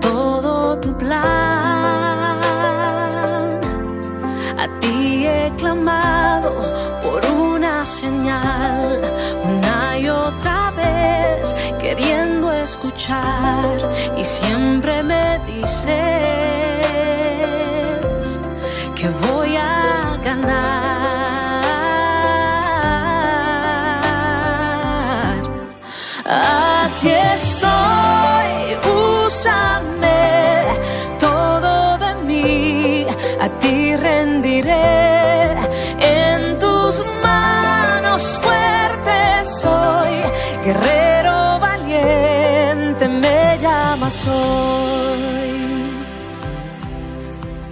Todo tu plan. A ti he clamado por una señal, una y otra vez queriendo escuchar y siempre me dices Aquí estoy, úsame todo de mí, a ti rendiré. En tus manos fuertes soy, guerrero valiente me llamas hoy.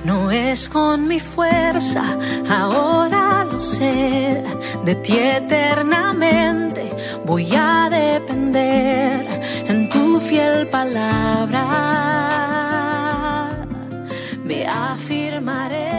No es con mi fuerza, ahora lo sé, de ti eternamente voy a depender en tu fiel palabra. Me afirmaré.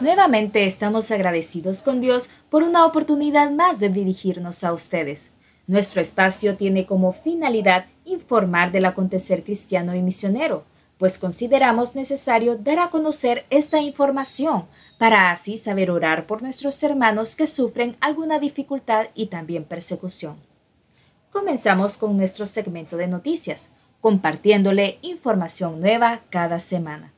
Nuevamente estamos agradecidos con Dios por una oportunidad más de dirigirnos a ustedes. Nuestro espacio tiene como finalidad informar del acontecer cristiano y misionero, pues consideramos necesario dar a conocer esta información para así saber orar por nuestros hermanos que sufren alguna dificultad y también persecución. Comenzamos con nuestro segmento de noticias, compartiéndole información nueva cada semana.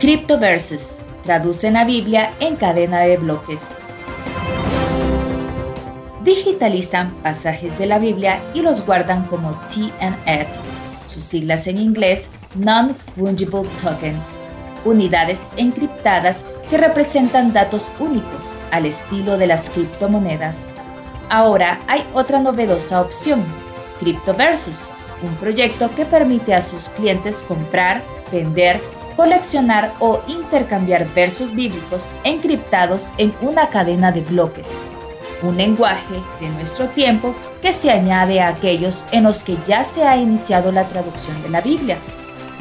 Cryptoverses traducen la Biblia en cadena de bloques. Digitalizan pasajes de la Biblia y los guardan como TNFs, sus siglas en inglés Non-Fungible Token, unidades encriptadas que representan datos únicos al estilo de las criptomonedas. Ahora hay otra novedosa opción, Cryptoverses, un proyecto que permite a sus clientes comprar, vender, coleccionar o intercambiar versos bíblicos encriptados en una cadena de bloques, un lenguaje de nuestro tiempo que se añade a aquellos en los que ya se ha iniciado la traducción de la Biblia.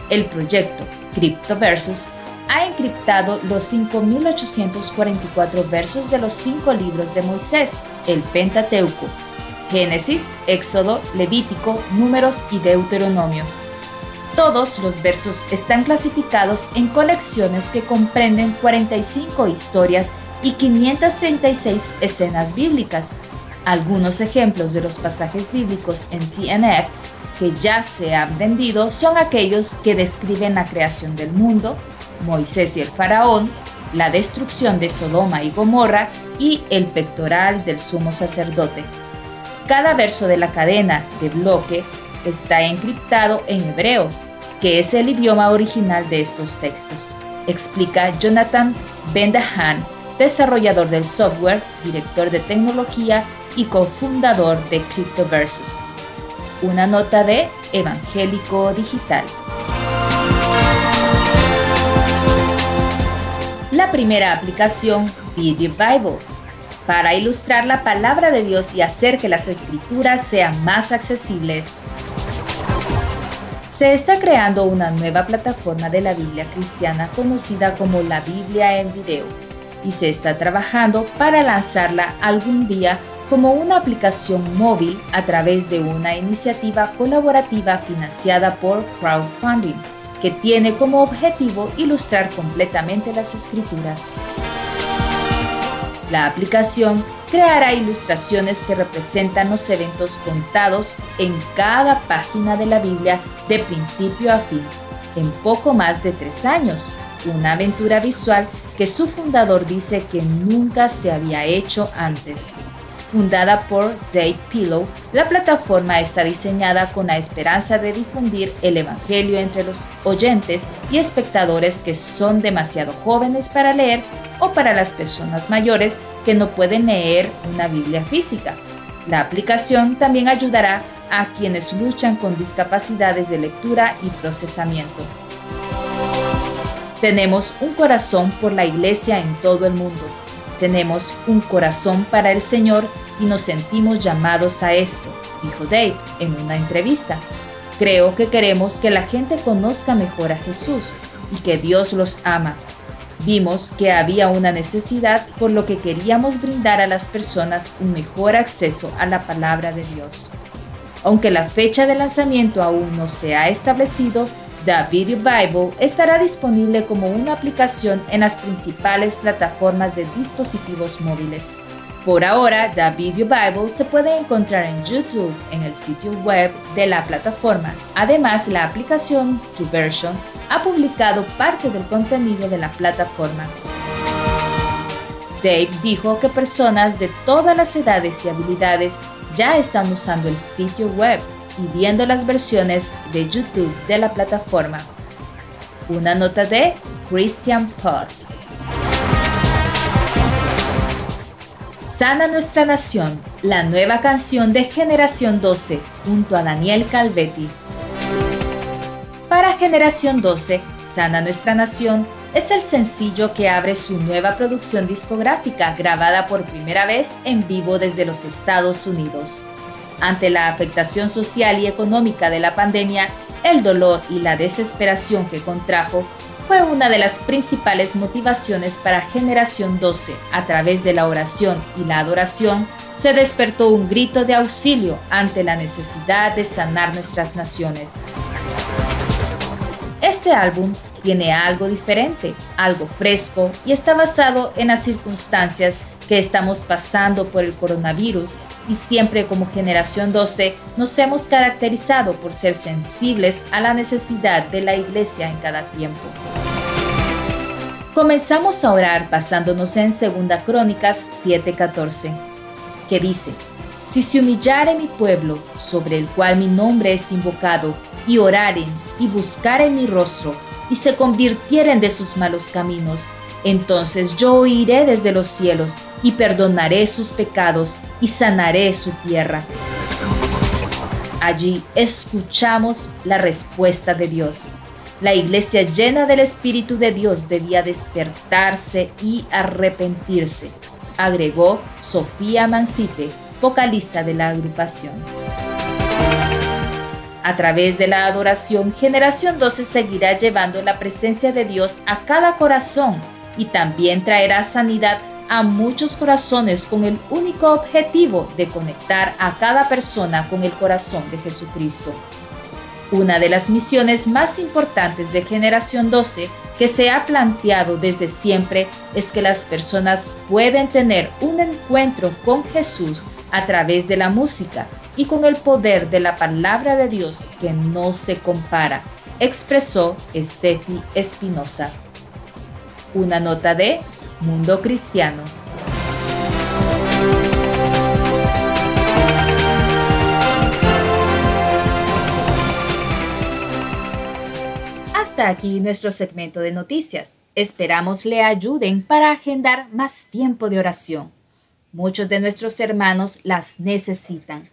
El proyecto Cryptoverses ha encriptado los 5.844 versos de los cinco libros de Moisés, el Pentateuco, Génesis, Éxodo, Levítico, Números y Deuteronomio. Todos los versos están clasificados en colecciones que comprenden 45 historias y 536 escenas bíblicas. Algunos ejemplos de los pasajes bíblicos en TNF que ya se han vendido son aquellos que describen la creación del mundo, Moisés y el faraón, la destrucción de Sodoma y Gomorra y el pectoral del sumo sacerdote. Cada verso de la cadena de bloque está encriptado en hebreo, que es el idioma original de estos textos, explica Jonathan Bendahan, desarrollador del software, director de tecnología y cofundador de Cryptoverses. Una nota de Evangélico Digital. La primera aplicación, Video Bible, para ilustrar la palabra de Dios y hacer que las escrituras sean más accesibles. Se está creando una nueva plataforma de la Biblia cristiana conocida como la Biblia en video y se está trabajando para lanzarla algún día como una aplicación móvil a través de una iniciativa colaborativa financiada por crowdfunding que tiene como objetivo ilustrar completamente las escrituras. La aplicación creará ilustraciones que representan los eventos contados en cada página de la Biblia de principio a fin, en poco más de tres años, una aventura visual que su fundador dice que nunca se había hecho antes. Fundada por Dave Pillow, la plataforma está diseñada con la esperanza de difundir el Evangelio entre los oyentes y espectadores que son demasiado jóvenes para leer o para las personas mayores que no pueden leer una Biblia física. La aplicación también ayudará a quienes luchan con discapacidades de lectura y procesamiento. Tenemos un corazón por la iglesia en todo el mundo. Tenemos un corazón para el Señor y nos sentimos llamados a esto, dijo Dave en una entrevista. Creo que queremos que la gente conozca mejor a Jesús y que Dios los ama. Vimos que había una necesidad por lo que queríamos brindar a las personas un mejor acceso a la palabra de Dios. Aunque la fecha de lanzamiento aún no se ha establecido, The Video Bible estará disponible como una aplicación en las principales plataformas de dispositivos móviles. Por ahora, The Video Bible se puede encontrar en YouTube en el sitio web de la plataforma. Además, la aplicación TrueVersion ha publicado parte del contenido de la plataforma. Dave dijo que personas de todas las edades y habilidades ya están usando el sitio web y viendo las versiones de YouTube de la plataforma. Una nota de Christian Post. Sana nuestra nación, la nueva canción de Generación 12, junto a Daniel Calvetti. Para Generación 12, Sana nuestra nación es el sencillo que abre su nueva producción discográfica grabada por primera vez en vivo desde los Estados Unidos. Ante la afectación social y económica de la pandemia, el dolor y la desesperación que contrajo fue una de las principales motivaciones para Generación 12. A través de la oración y la adoración, se despertó un grito de auxilio ante la necesidad de sanar nuestras naciones. Este álbum tiene algo diferente, algo fresco y está basado en las circunstancias estamos pasando por el coronavirus y siempre como generación 12 nos hemos caracterizado por ser sensibles a la necesidad de la iglesia en cada tiempo. Comenzamos a orar basándonos en 2 Crónicas 7:14, que dice, Si se humillare mi pueblo, sobre el cual mi nombre es invocado, y oraren y buscaren mi rostro, y se convirtieren de sus malos caminos, entonces yo oiré desde los cielos y perdonaré sus pecados y sanaré su tierra. Allí escuchamos la respuesta de Dios. La iglesia llena del Espíritu de Dios debía despertarse y arrepentirse, agregó Sofía Mancipe, vocalista de la agrupación. A través de la adoración, Generación 12 seguirá llevando la presencia de Dios a cada corazón y también traerá sanidad a muchos corazones con el único objetivo de conectar a cada persona con el corazón de Jesucristo. Una de las misiones más importantes de Generación 12 que se ha planteado desde siempre es que las personas pueden tener un encuentro con Jesús a través de la música y con el poder de la palabra de Dios que no se compara, expresó Steffi Espinosa. Una nota de Mundo Cristiano. Hasta aquí nuestro segmento de noticias. Esperamos le ayuden para agendar más tiempo de oración. Muchos de nuestros hermanos las necesitan.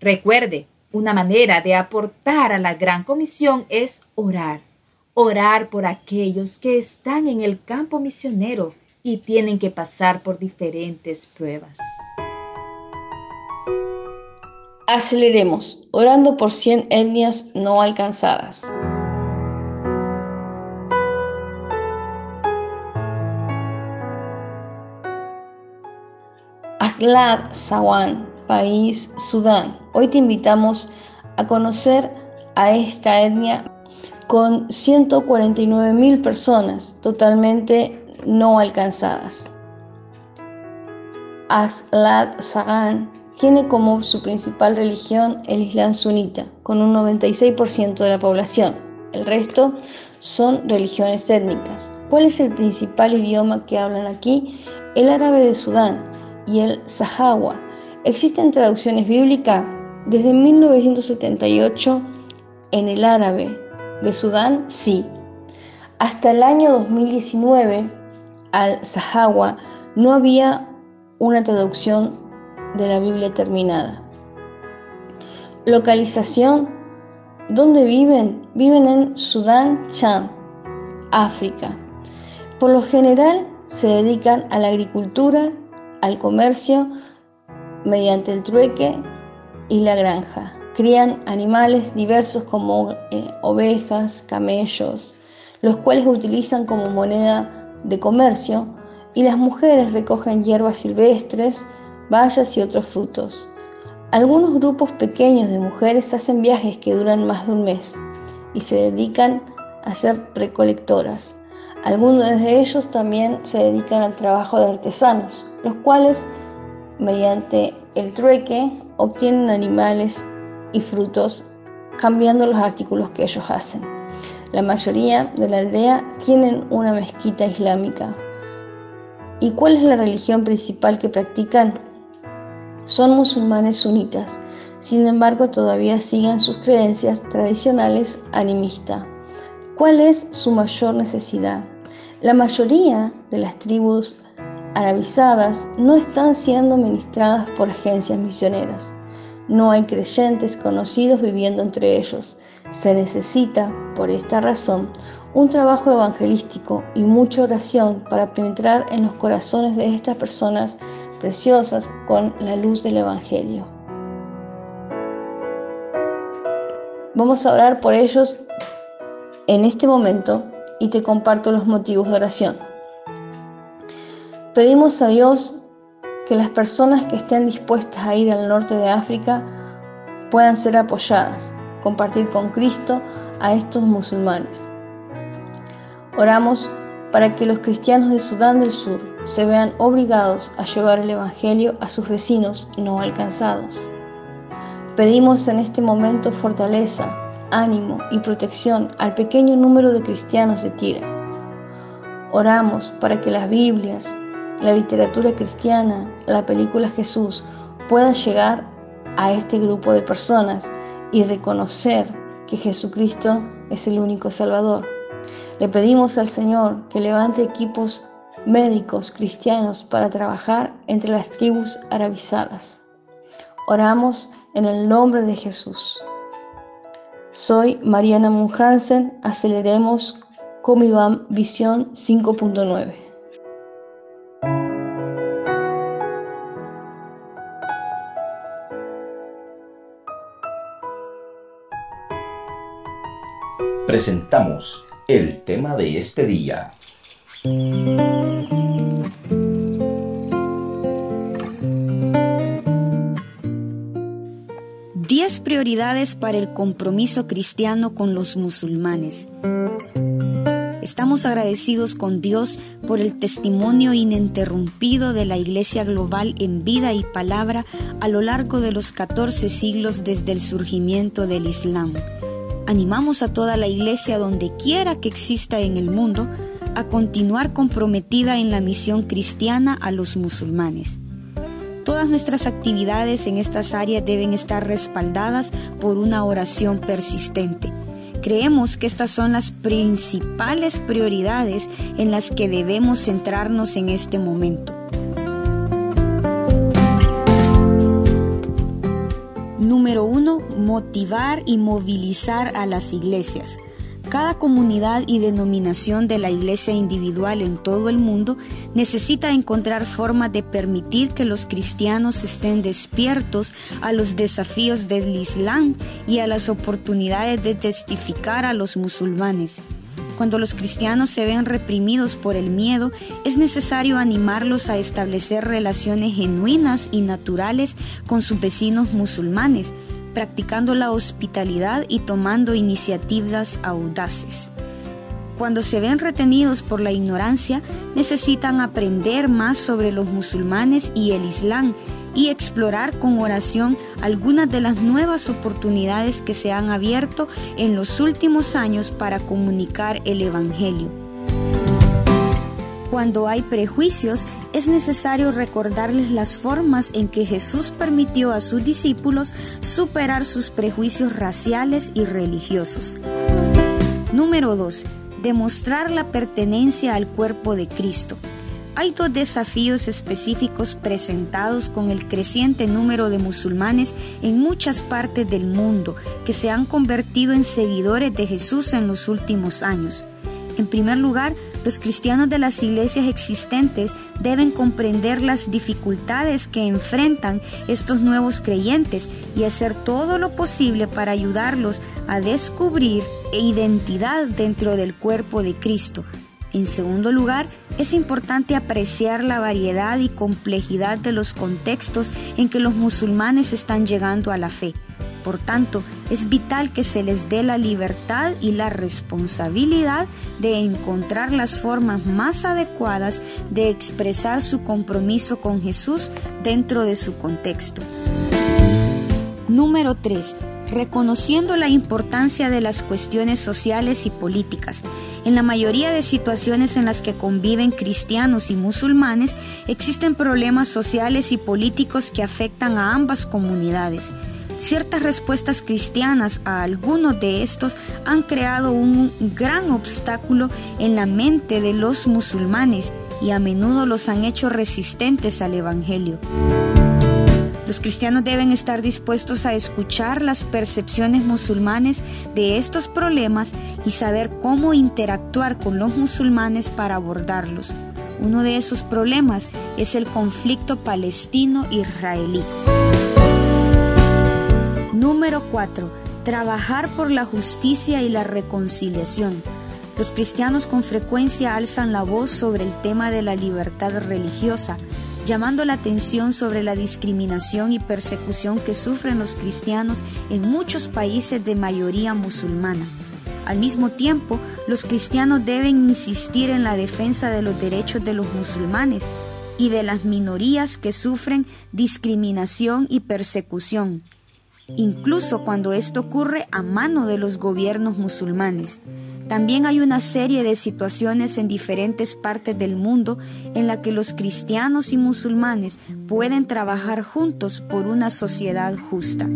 Recuerde, una manera de aportar a la gran comisión es orar orar por aquellos que están en el campo misionero y tienen que pasar por diferentes pruebas. Aceleremos, orando por 100 etnias no alcanzadas. Aglad Sawan, país Sudán. Hoy te invitamos a conocer a esta etnia con 149.000 personas totalmente no alcanzadas. Aslat Sagan tiene como su principal religión el Islam sunita, con un 96% de la población. El resto son religiones étnicas. ¿Cuál es el principal idioma que hablan aquí? El árabe de Sudán y el sahawa. ¿Existen traducciones bíblicas? Desde 1978 en el árabe de Sudán, sí. Hasta el año 2019 al sahawa no había una traducción de la Biblia terminada. Localización. ¿Dónde viven? Viven en Sudán, Chad, África. Por lo general se dedican a la agricultura, al comercio, mediante el trueque y la granja. Crían animales diversos como eh, ovejas, camellos, los cuales utilizan como moneda de comercio y las mujeres recogen hierbas silvestres, bayas y otros frutos. Algunos grupos pequeños de mujeres hacen viajes que duran más de un mes y se dedican a ser recolectoras. Algunos de ellos también se dedican al trabajo de artesanos, los cuales, mediante el trueque, obtienen animales y frutos cambiando los artículos que ellos hacen. La mayoría de la aldea tienen una mezquita islámica. ¿Y cuál es la religión principal que practican? Son musulmanes sunitas, sin embargo todavía siguen sus creencias tradicionales animista. ¿Cuál es su mayor necesidad? La mayoría de las tribus arabizadas no están siendo ministradas por agencias misioneras. No hay creyentes conocidos viviendo entre ellos. Se necesita, por esta razón, un trabajo evangelístico y mucha oración para penetrar en los corazones de estas personas preciosas con la luz del Evangelio. Vamos a orar por ellos en este momento y te comparto los motivos de oración. Pedimos a Dios que las personas que estén dispuestas a ir al norte de África puedan ser apoyadas, compartir con Cristo a estos musulmanes. Oramos para que los cristianos de Sudán del Sur se vean obligados a llevar el Evangelio a sus vecinos no alcanzados. Pedimos en este momento fortaleza, ánimo y protección al pequeño número de cristianos de Tira. Oramos para que las Biblias, la literatura cristiana, la película Jesús pueda llegar a este grupo de personas y reconocer que Jesucristo es el único Salvador. Le pedimos al Señor que levante equipos médicos cristianos para trabajar entre las tribus arabizadas. Oramos en el nombre de Jesús. Soy Mariana Munhansen, aceleremos Comivam Visión 5.9. Presentamos el tema de este día. 10 prioridades para el compromiso cristiano con los musulmanes. Estamos agradecidos con Dios por el testimonio ininterrumpido de la Iglesia Global en vida y palabra a lo largo de los 14 siglos desde el surgimiento del Islam. Animamos a toda la Iglesia donde quiera que exista en el mundo a continuar comprometida en la misión cristiana a los musulmanes. Todas nuestras actividades en estas áreas deben estar respaldadas por una oración persistente. Creemos que estas son las principales prioridades en las que debemos centrarnos en este momento. Número uno, motivar y movilizar a las iglesias. Cada comunidad y denominación de la iglesia individual en todo el mundo necesita encontrar formas de permitir que los cristianos estén despiertos a los desafíos del Islam y a las oportunidades de testificar a los musulmanes. Cuando los cristianos se ven reprimidos por el miedo, es necesario animarlos a establecer relaciones genuinas y naturales con sus vecinos musulmanes practicando la hospitalidad y tomando iniciativas audaces. Cuando se ven retenidos por la ignorancia, necesitan aprender más sobre los musulmanes y el Islam y explorar con oración algunas de las nuevas oportunidades que se han abierto en los últimos años para comunicar el Evangelio. Cuando hay prejuicios, es necesario recordarles las formas en que Jesús permitió a sus discípulos superar sus prejuicios raciales y religiosos. Número 2. Demostrar la pertenencia al cuerpo de Cristo. Hay dos desafíos específicos presentados con el creciente número de musulmanes en muchas partes del mundo que se han convertido en seguidores de Jesús en los últimos años. En primer lugar, los cristianos de las iglesias existentes deben comprender las dificultades que enfrentan estos nuevos creyentes y hacer todo lo posible para ayudarlos a descubrir identidad dentro del cuerpo de Cristo, en segundo lugar, es importante apreciar la variedad y complejidad de los contextos en que los musulmanes están llegando a la fe. Por tanto, es vital que se les dé la libertad y la responsabilidad de encontrar las formas más adecuadas de expresar su compromiso con Jesús dentro de su contexto. Número 3 reconociendo la importancia de las cuestiones sociales y políticas. En la mayoría de situaciones en las que conviven cristianos y musulmanes, existen problemas sociales y políticos que afectan a ambas comunidades. Ciertas respuestas cristianas a algunos de estos han creado un gran obstáculo en la mente de los musulmanes y a menudo los han hecho resistentes al Evangelio. Los cristianos deben estar dispuestos a escuchar las percepciones musulmanes de estos problemas y saber cómo interactuar con los musulmanes para abordarlos. Uno de esos problemas es el conflicto palestino-israelí. Número 4. Trabajar por la justicia y la reconciliación. Los cristianos con frecuencia alzan la voz sobre el tema de la libertad religiosa, llamando la atención sobre la discriminación y persecución que sufren los cristianos en muchos países de mayoría musulmana. Al mismo tiempo, los cristianos deben insistir en la defensa de los derechos de los musulmanes y de las minorías que sufren discriminación y persecución, incluso cuando esto ocurre a mano de los gobiernos musulmanes. También hay una serie de situaciones en diferentes partes del mundo en la que los cristianos y musulmanes pueden trabajar juntos por una sociedad justa.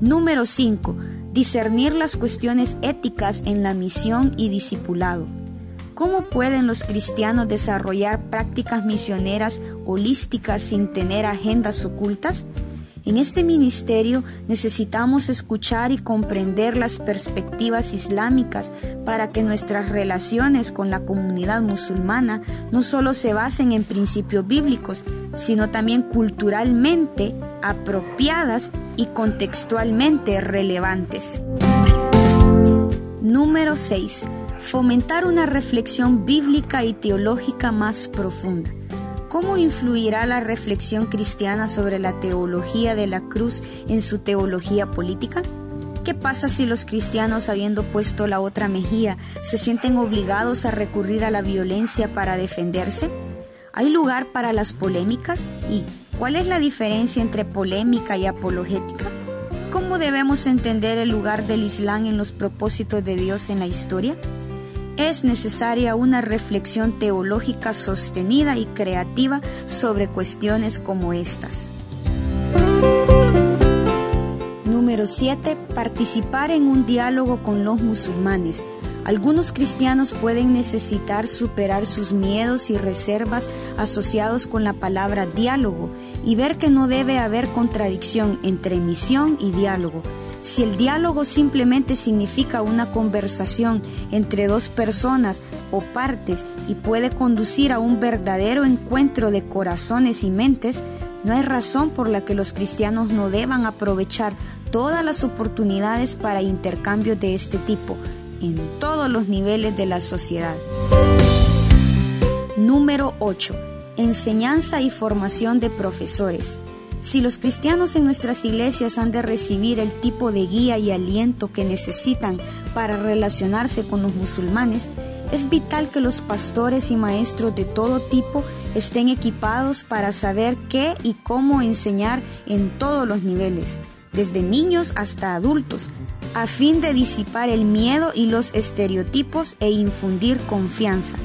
Número 5. Discernir las cuestiones éticas en la misión y discipulado. ¿Cómo pueden los cristianos desarrollar prácticas misioneras holísticas sin tener agendas ocultas? En este ministerio necesitamos escuchar y comprender las perspectivas islámicas para que nuestras relaciones con la comunidad musulmana no solo se basen en principios bíblicos, sino también culturalmente apropiadas y contextualmente relevantes. Número 6. Fomentar una reflexión bíblica y teológica más profunda. ¿Cómo influirá la reflexión cristiana sobre la teología de la cruz en su teología política? ¿Qué pasa si los cristianos, habiendo puesto la otra mejilla, se sienten obligados a recurrir a la violencia para defenderse? ¿Hay lugar para las polémicas? ¿Y cuál es la diferencia entre polémica y apologética? ¿Cómo debemos entender el lugar del Islam en los propósitos de Dios en la historia? Es necesaria una reflexión teológica sostenida y creativa sobre cuestiones como estas. Número 7. Participar en un diálogo con los musulmanes. Algunos cristianos pueden necesitar superar sus miedos y reservas asociados con la palabra diálogo y ver que no debe haber contradicción entre misión y diálogo si el diálogo simplemente significa una conversación entre dos personas o partes y puede conducir a un verdadero encuentro de corazones y mentes, no hay razón por la que los cristianos no deban aprovechar todas las oportunidades para intercambios de este tipo en todos los niveles de la sociedad. Número 8. Enseñanza y formación de profesores. Si los cristianos en nuestras iglesias han de recibir el tipo de guía y aliento que necesitan para relacionarse con los musulmanes, es vital que los pastores y maestros de todo tipo estén equipados para saber qué y cómo enseñar en todos los niveles, desde niños hasta adultos, a fin de disipar el miedo y los estereotipos e infundir confianza.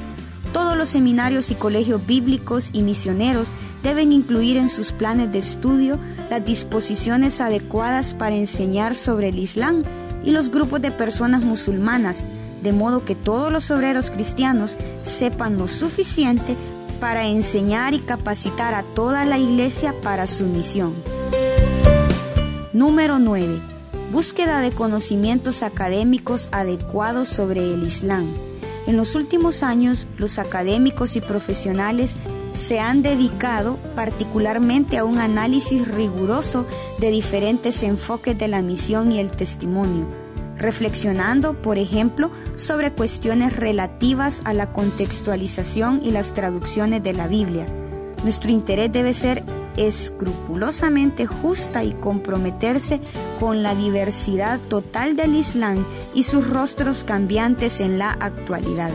Todos los seminarios y colegios bíblicos y misioneros deben incluir en sus planes de estudio las disposiciones adecuadas para enseñar sobre el Islam y los grupos de personas musulmanas, de modo que todos los obreros cristianos sepan lo suficiente para enseñar y capacitar a toda la iglesia para su misión. Número 9. Búsqueda de conocimientos académicos adecuados sobre el Islam. En los últimos años, los académicos y profesionales se han dedicado particularmente a un análisis riguroso de diferentes enfoques de la misión y el testimonio, reflexionando, por ejemplo, sobre cuestiones relativas a la contextualización y las traducciones de la Biblia. Nuestro interés debe ser escrupulosamente justa y comprometerse con la diversidad total del Islam y sus rostros cambiantes en la actualidad.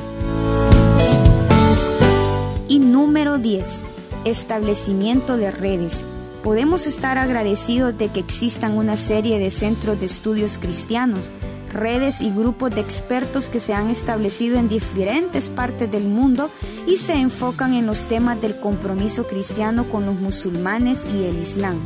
Y número 10. Establecimiento de redes. Podemos estar agradecidos de que existan una serie de centros de estudios cristianos, redes y grupos de expertos que se han establecido en diferentes partes del mundo y se enfocan en los temas del compromiso cristiano con los musulmanes y el Islam.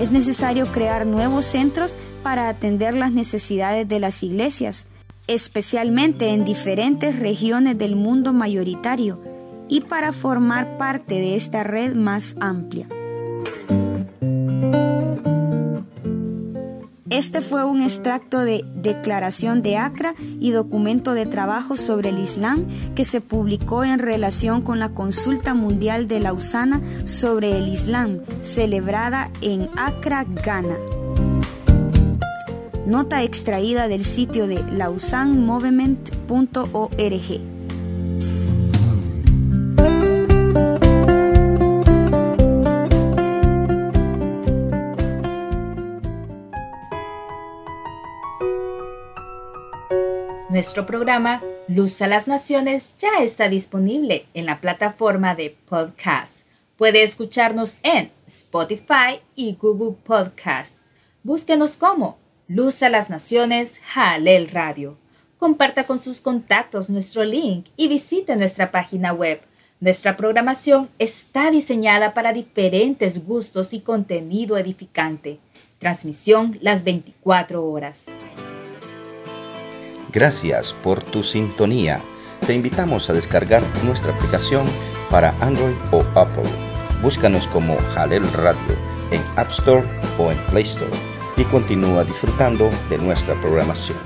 Es necesario crear nuevos centros para atender las necesidades de las iglesias, especialmente en diferentes regiones del mundo mayoritario, y para formar parte de esta red más amplia. Este fue un extracto de Declaración de Acra y documento de trabajo sobre el Islam que se publicó en relación con la Consulta Mundial de Lausana sobre el Islam, celebrada en Accra, Ghana. Nota extraída del sitio de lausannemovement.org. Nuestro programa Luz a las Naciones ya está disponible en la plataforma de podcast. Puede escucharnos en Spotify y Google Podcast. Búsquenos como Luz a las Naciones Jalel Radio. Comparta con sus contactos nuestro link y visite nuestra página web. Nuestra programación está diseñada para diferentes gustos y contenido edificante. Transmisión las 24 horas. Gracias por tu sintonía. Te invitamos a descargar nuestra aplicación para Android o Apple. Búscanos como Jalel Radio en App Store o en Play Store y continúa disfrutando de nuestra programación.